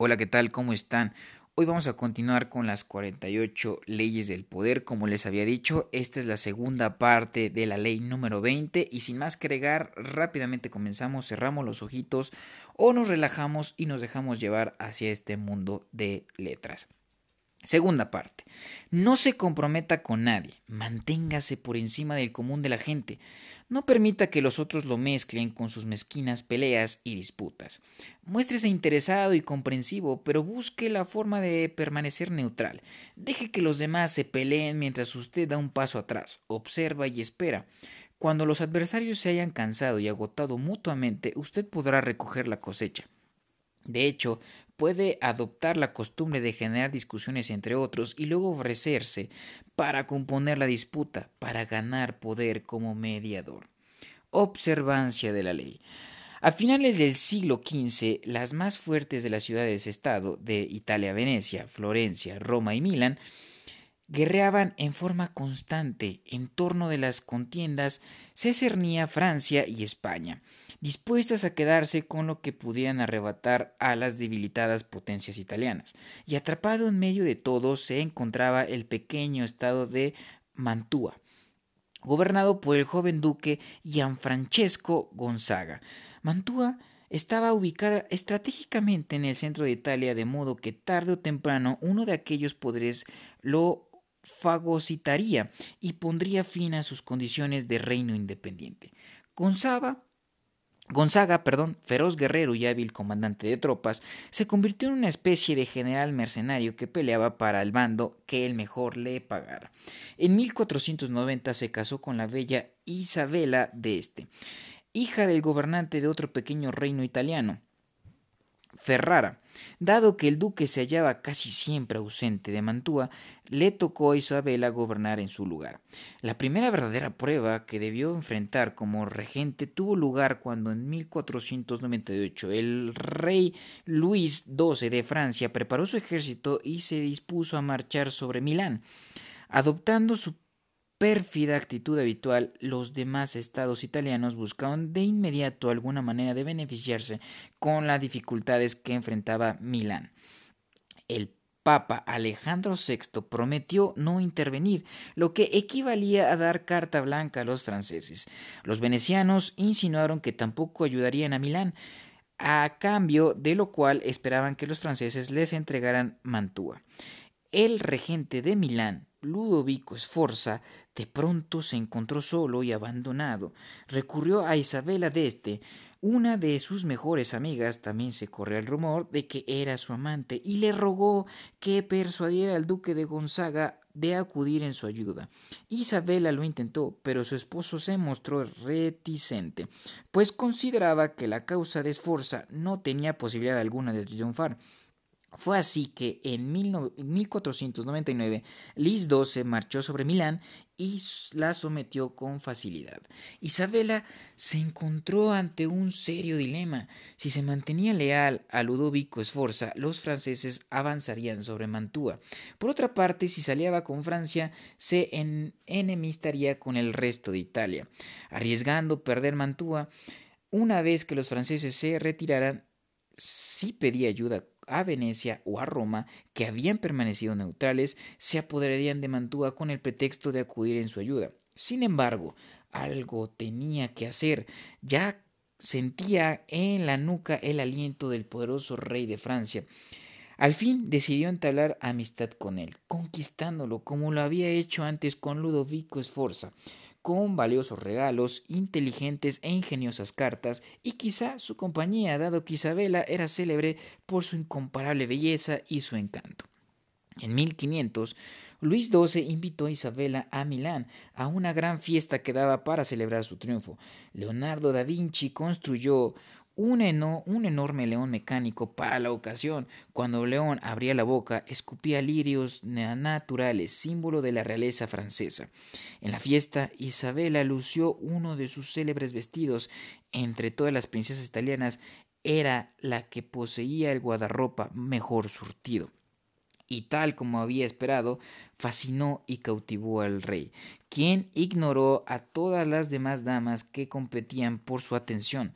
Hola, ¿qué tal? ¿Cómo están? Hoy vamos a continuar con las 48 leyes del poder. Como les había dicho, esta es la segunda parte de la ley número 20 y sin más que agregar, rápidamente comenzamos, cerramos los ojitos o nos relajamos y nos dejamos llevar hacia este mundo de letras. Segunda parte. No se comprometa con nadie. Manténgase por encima del común de la gente. No permita que los otros lo mezclen con sus mezquinas peleas y disputas. Muéstrese interesado y comprensivo, pero busque la forma de permanecer neutral. Deje que los demás se peleen mientras usted da un paso atrás. Observa y espera. Cuando los adversarios se hayan cansado y agotado mutuamente, usted podrá recoger la cosecha. De hecho, puede adoptar la costumbre de generar discusiones entre otros y luego ofrecerse para componer la disputa, para ganar poder como mediador. Observancia de la ley. A finales del siglo XV, las más fuertes de las ciudades-estado de Italia, Venecia, Florencia, Roma y Milán guerreaban en forma constante en torno de las contiendas se cernía Francia y España, dispuestas a quedarse con lo que pudieran arrebatar a las debilitadas potencias italianas, y atrapado en medio de todo se encontraba el pequeño estado de Mantua, gobernado por el joven duque Gianfrancesco Gonzaga. Mantua estaba ubicada estratégicamente en el centro de Italia, de modo que tarde o temprano uno de aquellos poderes lo fagocitaría y pondría fin a sus condiciones de reino independiente. Gonzaga, Gonzaga, perdón, feroz guerrero y hábil comandante de tropas, se convirtió en una especie de general mercenario que peleaba para el bando que el mejor le pagara. En 1490 se casó con la bella Isabela de este, hija del gobernante de otro pequeño reino italiano. Ferrara. Dado que el duque se hallaba casi siempre ausente de Mantua, le tocó a Isabela gobernar en su lugar. La primera verdadera prueba que debió enfrentar como regente tuvo lugar cuando en 1498 el rey Luis XII de Francia preparó su ejército y se dispuso a marchar sobre Milán. Adoptando su pérfida actitud habitual, los demás estados italianos buscaban de inmediato alguna manera de beneficiarse con las dificultades que enfrentaba Milán. El Papa Alejandro VI prometió no intervenir, lo que equivalía a dar carta blanca a los franceses. Los venecianos insinuaron que tampoco ayudarían a Milán, a cambio de lo cual esperaban que los franceses les entregaran Mantua. El regente de Milán, Ludovico Sforza de pronto se encontró solo y abandonado. Recurrió a Isabela d'Este, una de sus mejores amigas, también se corrió el rumor de que era su amante, y le rogó que persuadiera al duque de Gonzaga de acudir en su ayuda. Isabela lo intentó, pero su esposo se mostró reticente, pues consideraba que la causa de Sforza no tenía posibilidad alguna de triunfar. Fue así que en 1499 Luis XII marchó sobre Milán y la sometió con facilidad. Isabela se encontró ante un serio dilema. Si se mantenía leal a Ludovico Sforza, los franceses avanzarían sobre Mantua. Por otra parte, si salía con Francia, se enemistaría con el resto de Italia. Arriesgando perder Mantua, una vez que los franceses se retiraran, sí pedía ayuda a Venecia o a Roma, que habían permanecido neutrales, se apoderarían de Mantua con el pretexto de acudir en su ayuda. Sin embargo, algo tenía que hacer, ya sentía en la nuca el aliento del poderoso rey de Francia. Al fin decidió entablar amistad con él, conquistándolo como lo había hecho antes con Ludovico Sforza con valiosos regalos, inteligentes e ingeniosas cartas, y quizá su compañía, dado que Isabela era célebre por su incomparable belleza y su encanto. En 1500, Luis XII invitó a Isabela a Milán a una gran fiesta que daba para celebrar su triunfo. Leonardo da Vinci construyó un, un, enorme león mecánico para la ocasión. Cuando León abría la boca, escupía lirios naturales, símbolo de la realeza francesa. En la fiesta, Isabela lució uno de sus célebres vestidos. Entre todas las princesas italianas, era la que poseía el guardarropa mejor surtido y tal como había esperado, fascinó y cautivó al rey, quien ignoró a todas las demás damas que competían por su atención.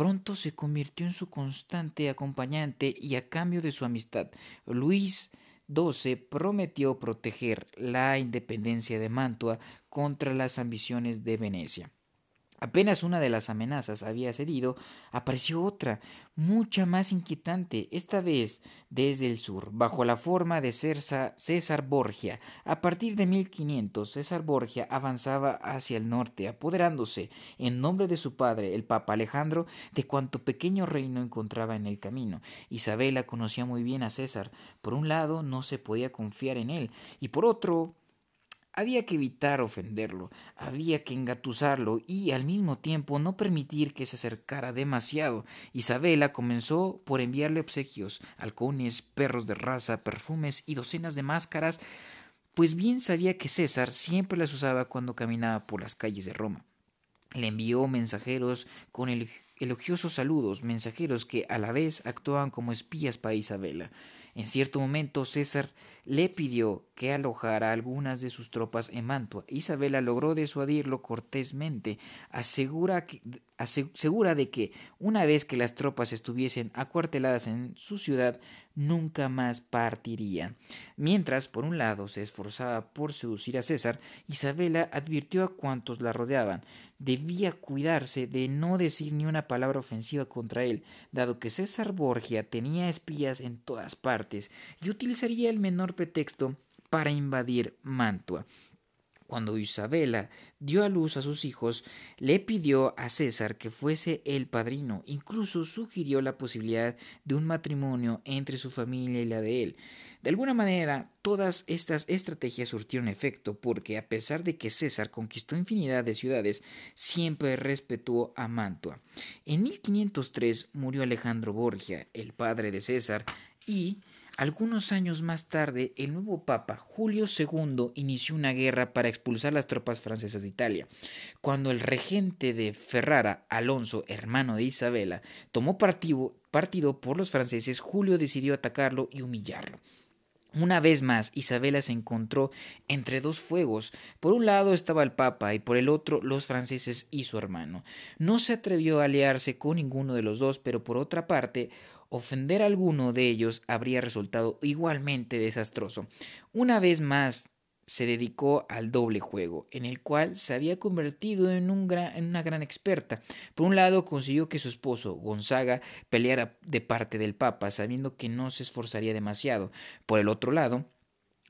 Pronto se convirtió en su constante acompañante y a cambio de su amistad, Luis XII prometió proteger la independencia de Mantua contra las ambiciones de Venecia. Apenas una de las amenazas había cedido, apareció otra, mucha más inquietante, esta vez desde el sur, bajo la forma de César Borgia. A partir de 1500, César Borgia avanzaba hacia el norte, apoderándose, en nombre de su padre, el Papa Alejandro, de cuanto pequeño reino encontraba en el camino. Isabela conocía muy bien a César. Por un lado, no se podía confiar en él, y por otro, había que evitar ofenderlo, había que engatusarlo y al mismo tiempo no permitir que se acercara demasiado. Isabela comenzó por enviarle obsequios, halcones, perros de raza, perfumes y docenas de máscaras, pues bien sabía que César siempre las usaba cuando caminaba por las calles de Roma. Le envió mensajeros con elogiosos saludos, mensajeros que a la vez actuaban como espías para Isabela. En cierto momento César le pidió que alojara algunas de sus tropas en Mantua. Isabela logró disuadirlo cortésmente, asegura, segura de que una vez que las tropas estuviesen acuarteladas en su ciudad, nunca más partirían. Mientras, por un lado, se esforzaba por seducir a César, Isabela advirtió a cuantos la rodeaban debía cuidarse de no decir ni una palabra ofensiva contra él, dado que César Borgia tenía espías en todas partes y utilizaría el menor pretexto para invadir Mantua. Cuando Isabela dio a luz a sus hijos, le pidió a César que fuese el padrino, incluso sugirió la posibilidad de un matrimonio entre su familia y la de él. De alguna manera, todas estas estrategias surtieron efecto, porque a pesar de que César conquistó infinidad de ciudades, siempre respetó a Mantua. En 1503 murió Alejandro Borgia, el padre de César, y algunos años más tarde, el nuevo Papa Julio II inició una guerra para expulsar las tropas francesas de Italia. Cuando el regente de Ferrara, Alonso, hermano de Isabela, tomó partido, partido por los franceses, Julio decidió atacarlo y humillarlo. Una vez más, Isabela se encontró entre dos fuegos. Por un lado estaba el Papa y por el otro los franceses y su hermano. No se atrevió a aliarse con ninguno de los dos, pero por otra parte, ofender a alguno de ellos habría resultado igualmente desastroso. Una vez más se dedicó al doble juego, en el cual se había convertido en, en, una gran experta. Por un lado, consiguió que su esposo, Gonzaga, peleara de parte del Papa, sabiendo que no se esforzaría demasiado. Por el otro lado,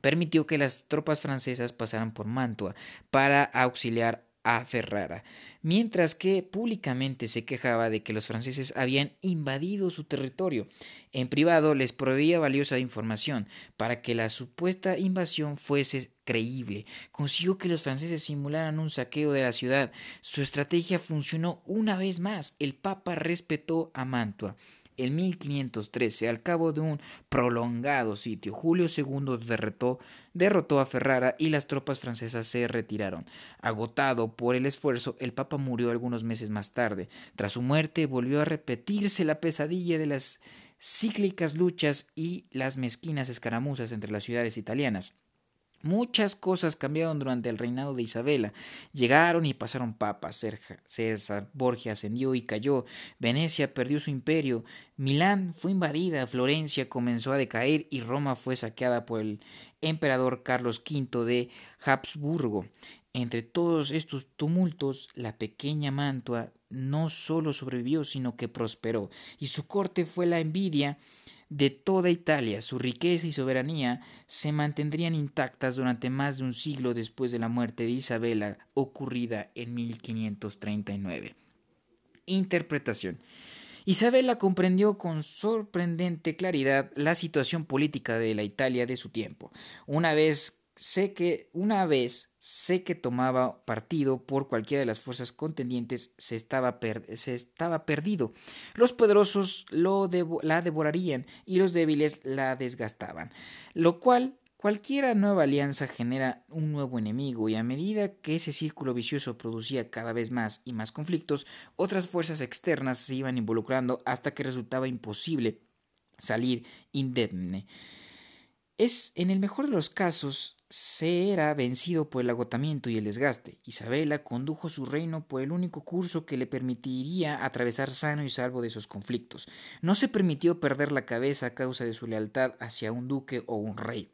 permitió que las tropas francesas pasaran por Mantua para auxiliar a Ferrara, mientras que públicamente se quejaba de que los franceses habían invadido su territorio. En privado les proveía valiosa información para que la supuesta invasión fuese creíble. Consiguió que los franceses simularan un saqueo de la ciudad. Su estrategia funcionó una vez más. El Papa respetó a Mantua. En 1513, al cabo de un prolongado sitio, Julio II derrotó, derrotó a Ferrara y las tropas francesas se retiraron. Agotado por el esfuerzo, el Papa murió algunos meses más tarde. Tras su muerte volvió a repetirse la pesadilla de las cíclicas luchas y las mezquinas escaramuzas entre las ciudades italianas. Muchas cosas cambiaron durante el reinado de Isabela. Llegaron y pasaron papas. César Borgia ascendió y cayó. Venecia perdió su imperio. Milán fue invadida. Florencia comenzó a decaer y Roma fue saqueada por el emperador Carlos V de Habsburgo. Entre todos estos tumultos, la pequeña Mantua no solo sobrevivió, sino que prosperó, y su corte fue la envidia de toda Italia, su riqueza y soberanía se mantendrían intactas durante más de un siglo después de la muerte de Isabela ocurrida en 1539. Interpretación. Isabela comprendió con sorprendente claridad la situación política de la Italia de su tiempo. Una vez sé que una vez sé que tomaba partido por cualquiera de las fuerzas contendientes se estaba, se estaba perdido. Los poderosos lo la devorarían y los débiles la desgastaban, lo cual Cualquiera nueva alianza genera un nuevo enemigo y a medida que ese círculo vicioso producía cada vez más y más conflictos, otras fuerzas externas se iban involucrando hasta que resultaba imposible salir indemne. Es en el mejor de los casos era vencido por el agotamiento y el desgaste. Isabela condujo su reino por el único curso que le permitiría atravesar sano y salvo de esos conflictos. No se permitió perder la cabeza a causa de su lealtad hacia un duque o un rey.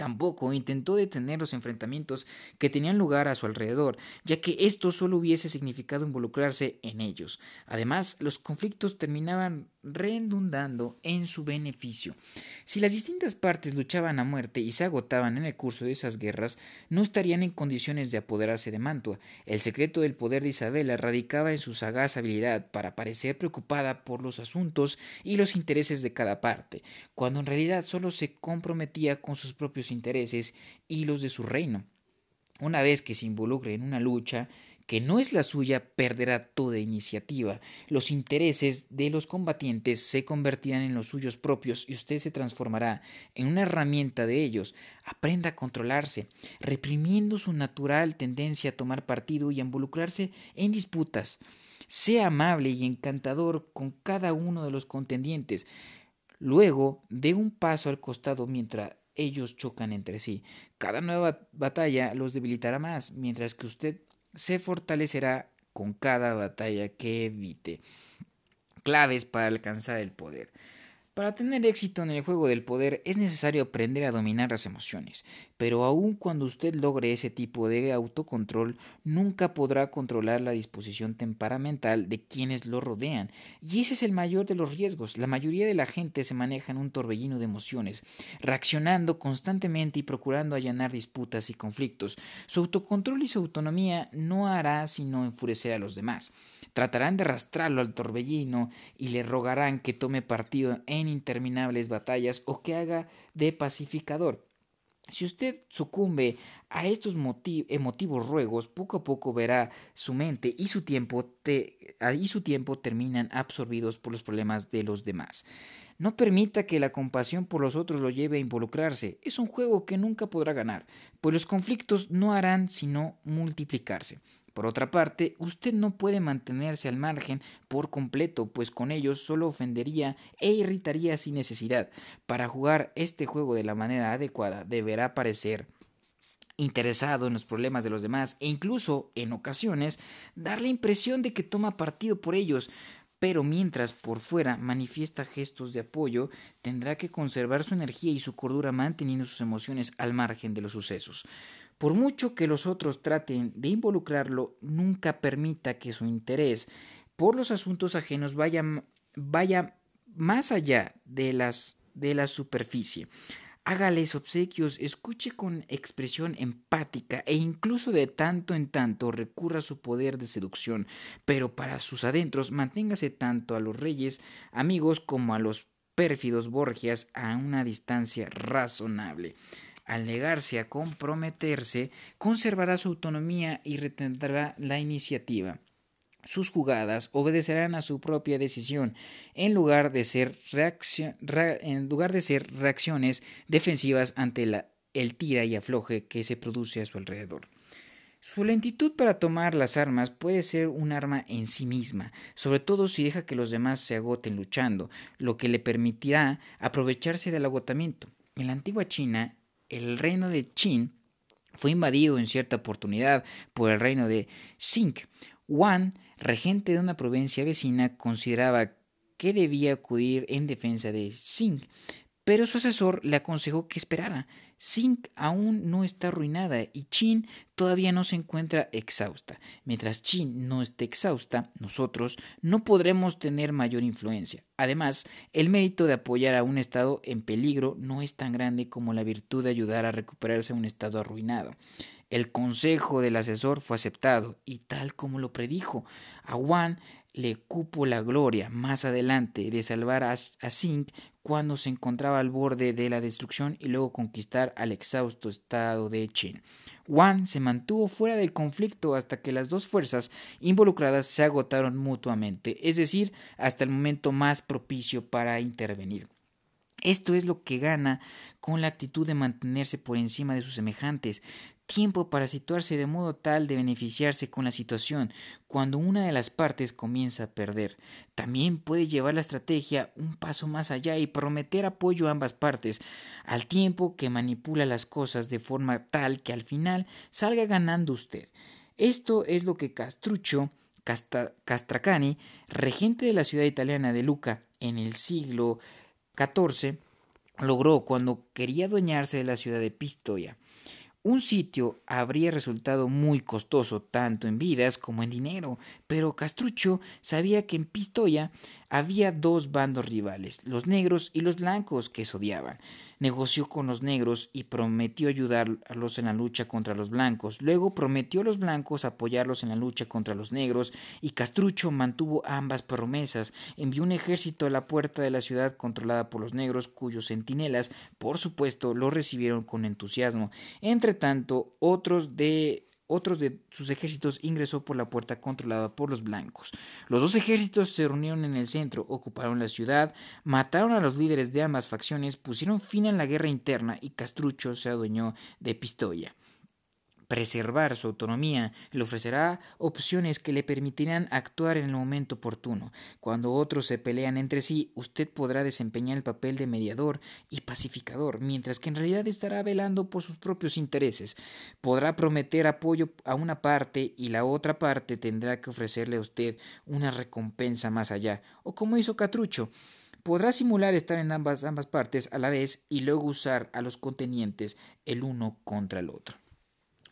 Tampoco intentó detener los enfrentamientos que tenían lugar a su alrededor, ya que esto solo hubiese significado involucrarse en ellos. Además, los conflictos terminaban redundando en su beneficio. Si las distintas partes luchaban a muerte y se agotaban en el curso de esas guerras, no estarían en condiciones de apoderarse de Mantua. El secreto del poder de Isabela radicaba en su sagaz habilidad para parecer preocupada por los asuntos y los intereses de cada parte, cuando en realidad solo se comprometía con sus propios intereses y los de su reino. Una vez que se involucre en una lucha, que no es la suya, perderá toda iniciativa. Los intereses de los combatientes se convertirán en los suyos propios y usted se transformará en una herramienta de ellos. Aprenda a controlarse, reprimiendo su natural tendencia a tomar partido y a involucrarse en disputas. Sea amable y encantador con cada uno de los contendientes. Luego, dé un paso al costado mientras ellos chocan entre sí. Cada nueva batalla los debilitará más, mientras que usted se fortalecerá con cada batalla que evite. Claves para alcanzar el poder. Para tener éxito en el juego del poder es necesario aprender a dominar las emociones, pero aun cuando usted logre ese tipo de autocontrol, nunca podrá controlar la disposición temperamental de quienes lo rodean, y ese es el mayor de los riesgos. La mayoría de la gente se maneja en un torbellino de emociones, reaccionando constantemente y procurando allanar disputas y conflictos. Su autocontrol y su autonomía no hará sino enfurecer a los demás. Tratarán de arrastrarlo al torbellino y le rogarán que tome partido en interminables batallas o que haga de pacificador. Si usted sucumbe a estos emotivos ruegos, poco a poco verá su mente y su tiempo y su tiempo terminan absorbidos por los problemas de los demás. No permita que la compasión por los otros lo lleve a involucrarse. Es un juego que nunca podrá ganar, pues los conflictos no harán sino multiplicarse. Por otra parte, usted no puede mantenerse al margen por completo, pues con ellos solo ofendería e irritaría sin necesidad. Para jugar este juego de la manera adecuada, deberá parecer interesado en los problemas de los demás e incluso, en ocasiones, dar la impresión de que toma partido por ellos, pero mientras por fuera manifiesta gestos de apoyo, tendrá que conservar su energía y su cordura manteniendo sus emociones al margen de los sucesos. Por mucho que los otros traten de involucrarlo, nunca permita que su interés por los asuntos ajenos vaya, más allá de, de la superficie. Hágales obsequios, escuche con expresión empática e incluso de tanto en tanto recurra a su poder de seducción, pero para sus adentros manténgase tanto a los reyes amigos como a los pérfidos Borgias a una distancia razonable al negarse a comprometerse, conservará su autonomía y retendrá la iniciativa. Sus jugadas obedecerán a su propia decisión en lugar de ser, en lugar de ser reacciones defensivas ante el tira y afloje que se produce a su alrededor. Su lentitud para tomar las armas puede ser un arma en sí misma, sobre todo si deja que los demás se agoten luchando, lo que le permitirá aprovecharse del agotamiento. En la antigua China, el reino de Qin fue invadido en cierta oportunidad por el reino de Xing. Wan, regente de una provincia vecina, consideraba que debía acudir en defensa de Xing, pero su asesor le aconsejó que esperara. Xing aún no está arruinada y Qin todavía no se encuentra exhausta. Mientras Qin no esté exhausta, nosotros no podremos tener mayor influencia. Además, el mérito de apoyar a un estado en peligro no es tan grande como la virtud de ayudar a recuperarse a un estado arruinado. El consejo del asesor fue aceptado y tal como lo predijo, a Wan le cupo la gloria más adelante de salvar a, a cuando se encontraba al borde de la destrucción y luego conquistar al exhausto estado de Qin. Wan se mantuvo fuera del conflicto hasta que las dos fuerzas involucradas se agotaron mutuamente, es decir, hasta el momento más propicio para intervenir. Esto es lo que gana con la actitud de mantenerse por encima de sus semejantes. Tiempo para situarse de modo tal de beneficiarse con la situación cuando una de las partes comienza a perder. También puede llevar la estrategia un paso más allá y prometer apoyo a ambas partes, al tiempo que manipula las cosas de forma tal que al final salga ganando usted. Esto es lo que Castruccio Castracani, regente de la ciudad italiana de Luca en el siglo XIV, logró cuando quería adueñarse de la ciudad de Pistoia. Un sitio habría resultado muy costoso tanto en vidas como en dinero, pero Castruccio sabía que en Pistoia había dos bandos rivales, los negros y los blancos, que se odiaban negoció con los negros y prometió ayudarlos en la lucha contra los blancos. Luego prometió a los blancos apoyarlos en la lucha contra los negros y Castrucho mantuvo ambas promesas. Envió un ejército a la puerta de la ciudad controlada por los negros, cuyos centinelas, por supuesto, lo recibieron con entusiasmo. Entre tanto, otros de otros de sus ejércitos ingresó por la puerta controlada por los blancos. Los dos ejércitos se reunieron en el centro, ocuparon la ciudad, mataron a los líderes de ambas facciones, pusieron fin a la guerra interna y Castrucho se adueñó de Pistoia preservar su autonomía, le ofrecerá opciones que le permitirán actuar en el momento oportuno. Cuando otros se pelean entre sí, usted podrá desempeñar el papel de mediador y pacificador, mientras que en realidad estará velando por sus propios intereses. Podrá prometer apoyo a una parte y la otra parte tendrá que ofrecerle a usted una recompensa más allá, o como hizo Catrucho, podrá simular estar en ambas, ambas partes a la vez y luego usar a los contenientes el uno contra el otro.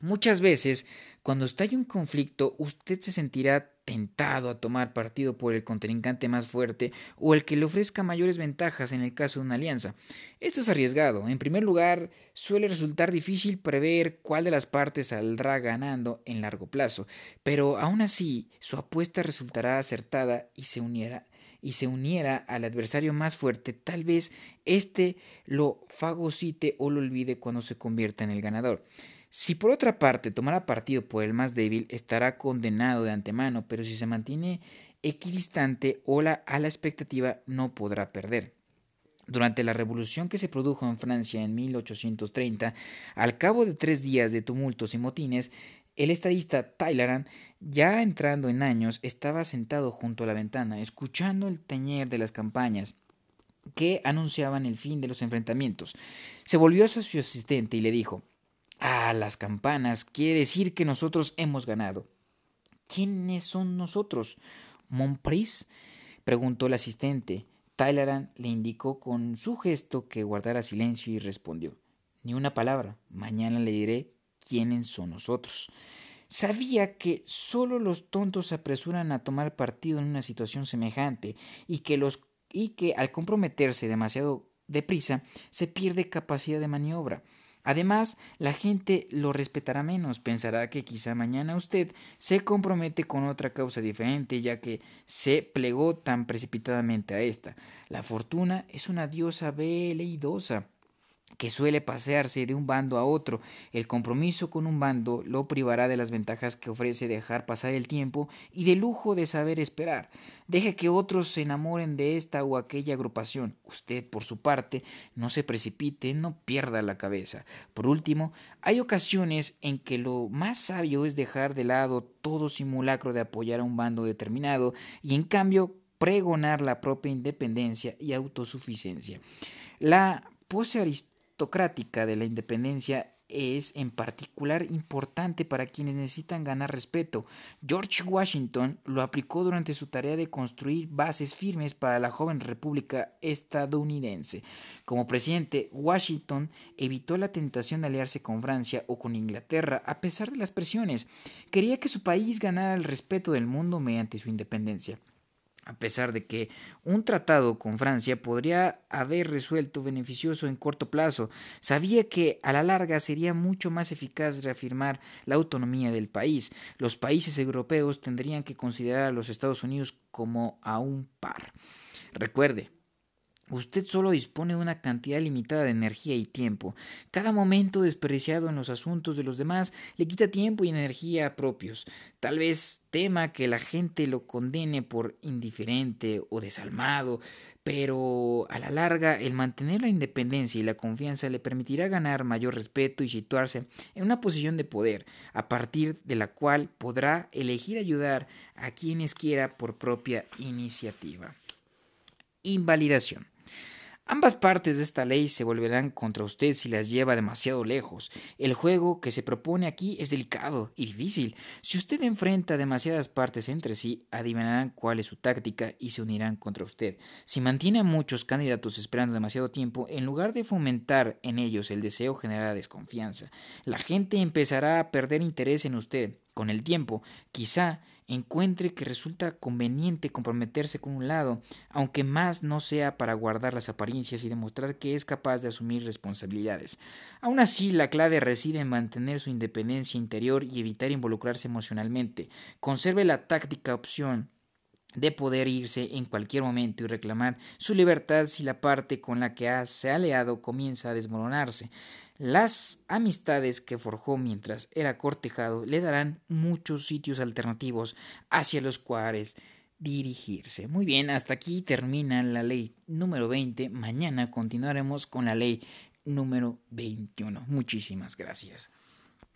Muchas veces, cuando estalle un conflicto, usted se sentirá tentado a tomar partido por el contrincante más fuerte o el que le ofrezca mayores ventajas en el caso de una alianza. Esto es arriesgado. En primer lugar, suele resultar difícil prever cuál de las partes saldrá ganando en largo plazo, pero aún así su apuesta resultará acertada y se uniera y se uniera al adversario más fuerte, tal vez éste lo fagocite o lo olvide cuando se convierta en el ganador. Si por otra parte tomara partido por el más débil, estará condenado de antemano, pero si se mantiene equidistante o la, a la expectativa, no podrá perder. Durante la revolución que se produjo en Francia en 1830, al cabo de tres días de tumultos y motines, el estadista Tyleran, ya entrando en años, estaba sentado junto a la ventana, escuchando el tañer de las campañas que anunciaban el fin de los enfrentamientos. Se volvió a su asistente y le dijo Ah, las campanas. Quiere decir que nosotros hemos ganado. ¿Quiénes son nosotros? ¿Montpris? preguntó el asistente. Tyleran le indicó con su gesto que guardara silencio y respondió Ni una palabra. Mañana le diré quiénes son nosotros. Sabía que solo los tontos se apresuran a tomar partido en una situación semejante y que los y que al comprometerse demasiado deprisa se pierde capacidad de maniobra. Además, la gente lo respetará menos, pensará que quizá mañana usted se compromete con otra causa diferente, ya que se plegó tan precipitadamente a esta. La fortuna es una diosa veleidosa que suele pasearse de un bando a otro. El compromiso con un bando lo privará de las ventajas que ofrece dejar pasar el tiempo y del lujo de saber esperar. Deje que otros se enamoren de esta o aquella agrupación. Usted, por su parte, no se precipite, no pierda la cabeza. Por último, hay ocasiones en que lo más sabio es dejar de lado todo simulacro de apoyar a un bando determinado y en cambio pregonar la propia independencia y autosuficiencia. La pose de la independencia es en particular importante para quienes necesitan ganar respeto. George Washington lo aplicó durante su tarea de construir bases firmes para la joven república estadounidense. Como presidente, Washington evitó la tentación de aliarse con Francia o con Inglaterra a pesar de las presiones. Quería que su país ganara el respeto del mundo mediante su independencia a pesar de que un tratado con Francia podría haber resuelto beneficioso en corto plazo, sabía que a la larga sería mucho más eficaz reafirmar la autonomía del país. Los países europeos tendrían que considerar a los Estados Unidos como a un par. Recuerde, Usted solo dispone de una cantidad limitada de energía y tiempo. Cada momento desperdiciado en los asuntos de los demás le quita tiempo y energía propios. Tal vez tema que la gente lo condene por indiferente o desalmado, pero a la larga el mantener la independencia y la confianza le permitirá ganar mayor respeto y situarse en una posición de poder, a partir de la cual podrá elegir ayudar a quienes quiera por propia iniciativa. Invalidación. Ambas partes de esta ley se volverán contra usted si las lleva demasiado lejos. El juego que se propone aquí es delicado y difícil. Si usted enfrenta demasiadas partes entre sí, adivinarán cuál es su táctica y se unirán contra usted. Si mantiene a muchos candidatos esperando demasiado tiempo, en lugar de fomentar en ellos el deseo generará desconfianza. La gente empezará a perder interés en usted. Con el tiempo, quizá encuentre que resulta conveniente comprometerse con un lado, aunque más no sea para guardar las apariencias y demostrar que es capaz de asumir responsabilidades. Aún así, la clave reside en mantener su independencia interior y evitar involucrarse emocionalmente. Conserve la táctica opción de poder irse en cualquier momento y reclamar su libertad si la parte con la que se ha aliado comienza a desmoronarse. Las amistades que forjó mientras era cortejado le darán muchos sitios alternativos hacia los cuales dirigirse. Muy bien, hasta aquí termina la ley número 20. Mañana continuaremos con la ley número 21. Muchísimas gracias.